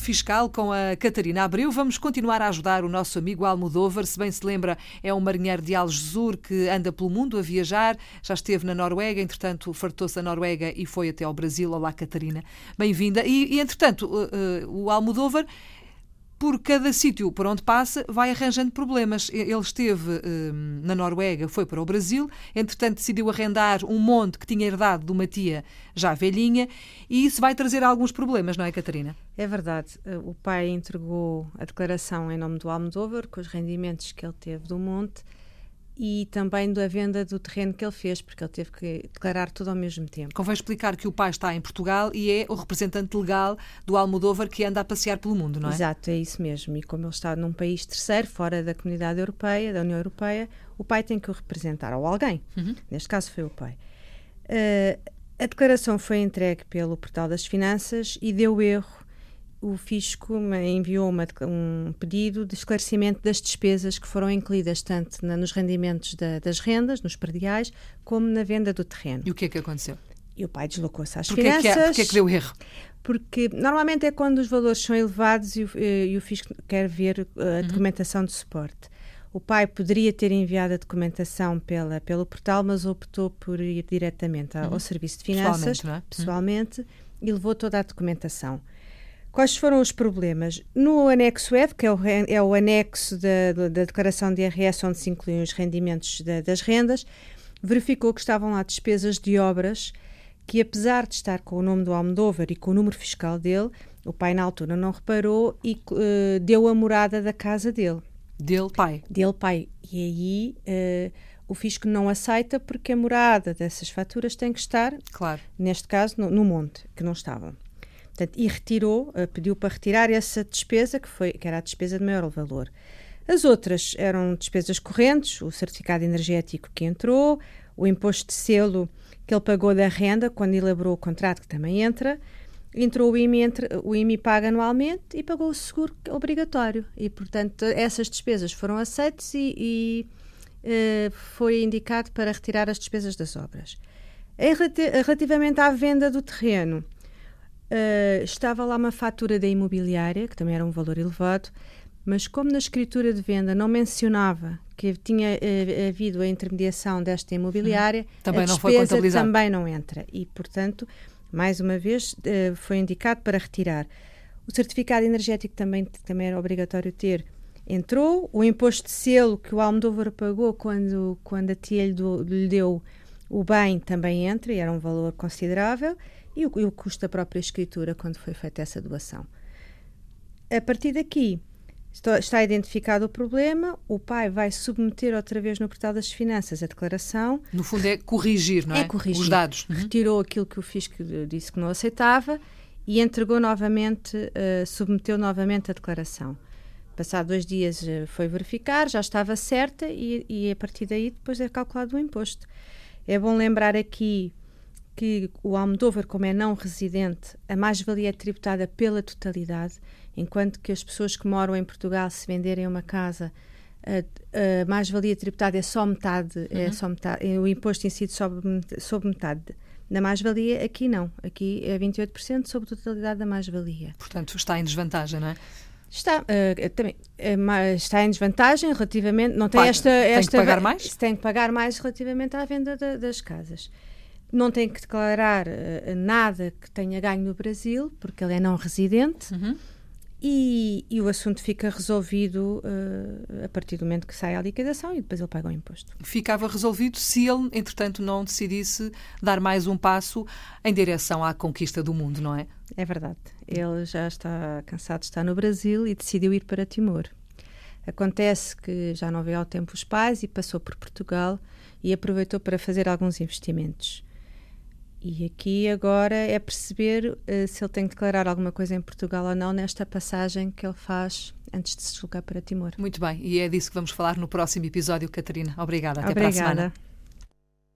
Fiscal com a Catarina Abreu. Vamos continuar a ajudar o nosso amigo Almodóvar. Se bem se lembra, é um marinheiro de Algesur que anda pelo mundo a viajar. Já esteve na Noruega, entretanto, fartou-se a Noruega e foi até ao Brasil. Olá, Catarina. Bem-vinda. E, e, entretanto, uh, uh, o Almodóvar por cada sítio por onde passa, vai arranjando problemas. Ele esteve hum, na Noruega, foi para o Brasil, entretanto decidiu arrendar um monte que tinha herdado de uma tia já velhinha, e isso vai trazer alguns problemas, não é, Catarina? É verdade. O pai entregou a declaração em nome do Almodóvar, com os rendimentos que ele teve do monte, e também da venda do terreno que ele fez, porque ele teve que declarar tudo ao mesmo tempo. Convém explicar que o pai está em Portugal e é o representante legal do Almodóvar que anda a passear pelo mundo, não é? Exato, é isso mesmo. E como ele está num país terceiro, fora da comunidade europeia, da União Europeia, o pai tem que o representar, ou alguém. Uhum. Neste caso foi o pai. Uh, a declaração foi entregue pelo Portal das Finanças e deu erro o Fisco enviou uma, um pedido de esclarecimento das despesas que foram incluídas tanto na, nos rendimentos da, das rendas, nos perdiais, como na venda do terreno. E o que é que aconteceu? E o pai deslocou-se às porquê finanças. Que é, porquê é que deu erro? Porque normalmente é quando os valores são elevados e o, eh, e o Fisco quer ver eh, a uhum. documentação de suporte. O pai poderia ter enviado a documentação pela, pelo portal, mas optou por ir diretamente ao, uhum. ao Serviço de Finanças, pessoalmente, é? pessoalmente uhum. e levou toda a documentação. Quais foram os problemas? No anexo F, que é o, é o anexo da, da, declaração de IRS, onde se incluem os rendimentos da, das rendas, verificou que estavam lá despesas de obras que, apesar de estar com o nome do Almodóvar e com o número fiscal dele, o pai na altura não reparou e uh, deu a morada da casa dele. Dele pai? Dele pai. E aí uh, o fisco não aceita porque a morada dessas faturas tem que estar, claro. neste caso, no, no monte, que não estavam. Portanto, e retirou, uh, pediu para retirar essa despesa, que, foi, que era a despesa de maior valor. As outras eram despesas correntes, o certificado energético que entrou, o imposto de selo que ele pagou da renda quando elaborou o contrato, que também entra, entrou o IMI, entre, o IMI paga anualmente e pagou o seguro obrigatório. E, portanto, essas despesas foram aceitas e, e uh, foi indicado para retirar as despesas das obras. Relativamente à venda do terreno, Uh, estava lá uma fatura da imobiliária, que também era um valor elevado, mas como na escritura de venda não mencionava que tinha uh, havido a intermediação desta imobiliária, hum. também a não foi contabilizado. também não entra. E, portanto, mais uma vez, uh, foi indicado para retirar. O certificado energético também, também era obrigatório ter. Entrou. O imposto de selo que o Almodóvar pagou quando, quando a tia lhe, do, lhe deu o bem também entra, e era um valor considerável e o, e o custo da própria escritura quando foi feita essa doação. A partir daqui, está identificado o problema, o pai vai submeter outra vez no portal das finanças a declaração. No fundo é corrigir, não é? É corrigir. Os dados. Uhum. Retirou aquilo que o fisco disse que não aceitava e entregou novamente, uh, submeteu novamente a declaração. Passado dois dias uh, foi verificar, já estava certa e, e a partir daí depois é calculado o imposto. É bom lembrar aqui que o Almodóvar, como é não residente, a mais-valia é tributada pela totalidade, enquanto que as pessoas que moram em Portugal, se venderem uma casa, a, a mais-valia tributada é só metade, é uhum. é só metade, o imposto incide sobre, sobre metade da mais-valia, aqui não. Aqui é 28% sobre a totalidade da mais-valia. Portanto, está em desvantagem, não é? Está, uh, também, uh, está em desvantagem relativamente. Não tem Paga, esta, esta. Tem que pagar mais? Tem que pagar mais relativamente à venda da, das casas não tem que declarar uh, nada que tenha ganho no Brasil, porque ele é não residente, uhum. e, e, o assunto fica resolvido uh, a partir do momento que sai a liquidação e depois ele paga o imposto. Ficava resolvido se ele, entretanto, não decidisse dar mais um passo em direção à conquista do mundo, não é? É verdade. Ele já está cansado de estar no Brasil e decidiu ir para Timor. Acontece que já não veio ao tempo os pais e passou por Portugal e aproveitou para fazer alguns investimentos. E aqui agora é perceber uh, se ele tem que declarar alguma coisa em Portugal ou não nesta passagem que ele faz antes de se deslocar para Timor. Muito bem, e é disso que vamos falar no próximo episódio, Catarina. Obrigada. Até Obrigada. para a semana.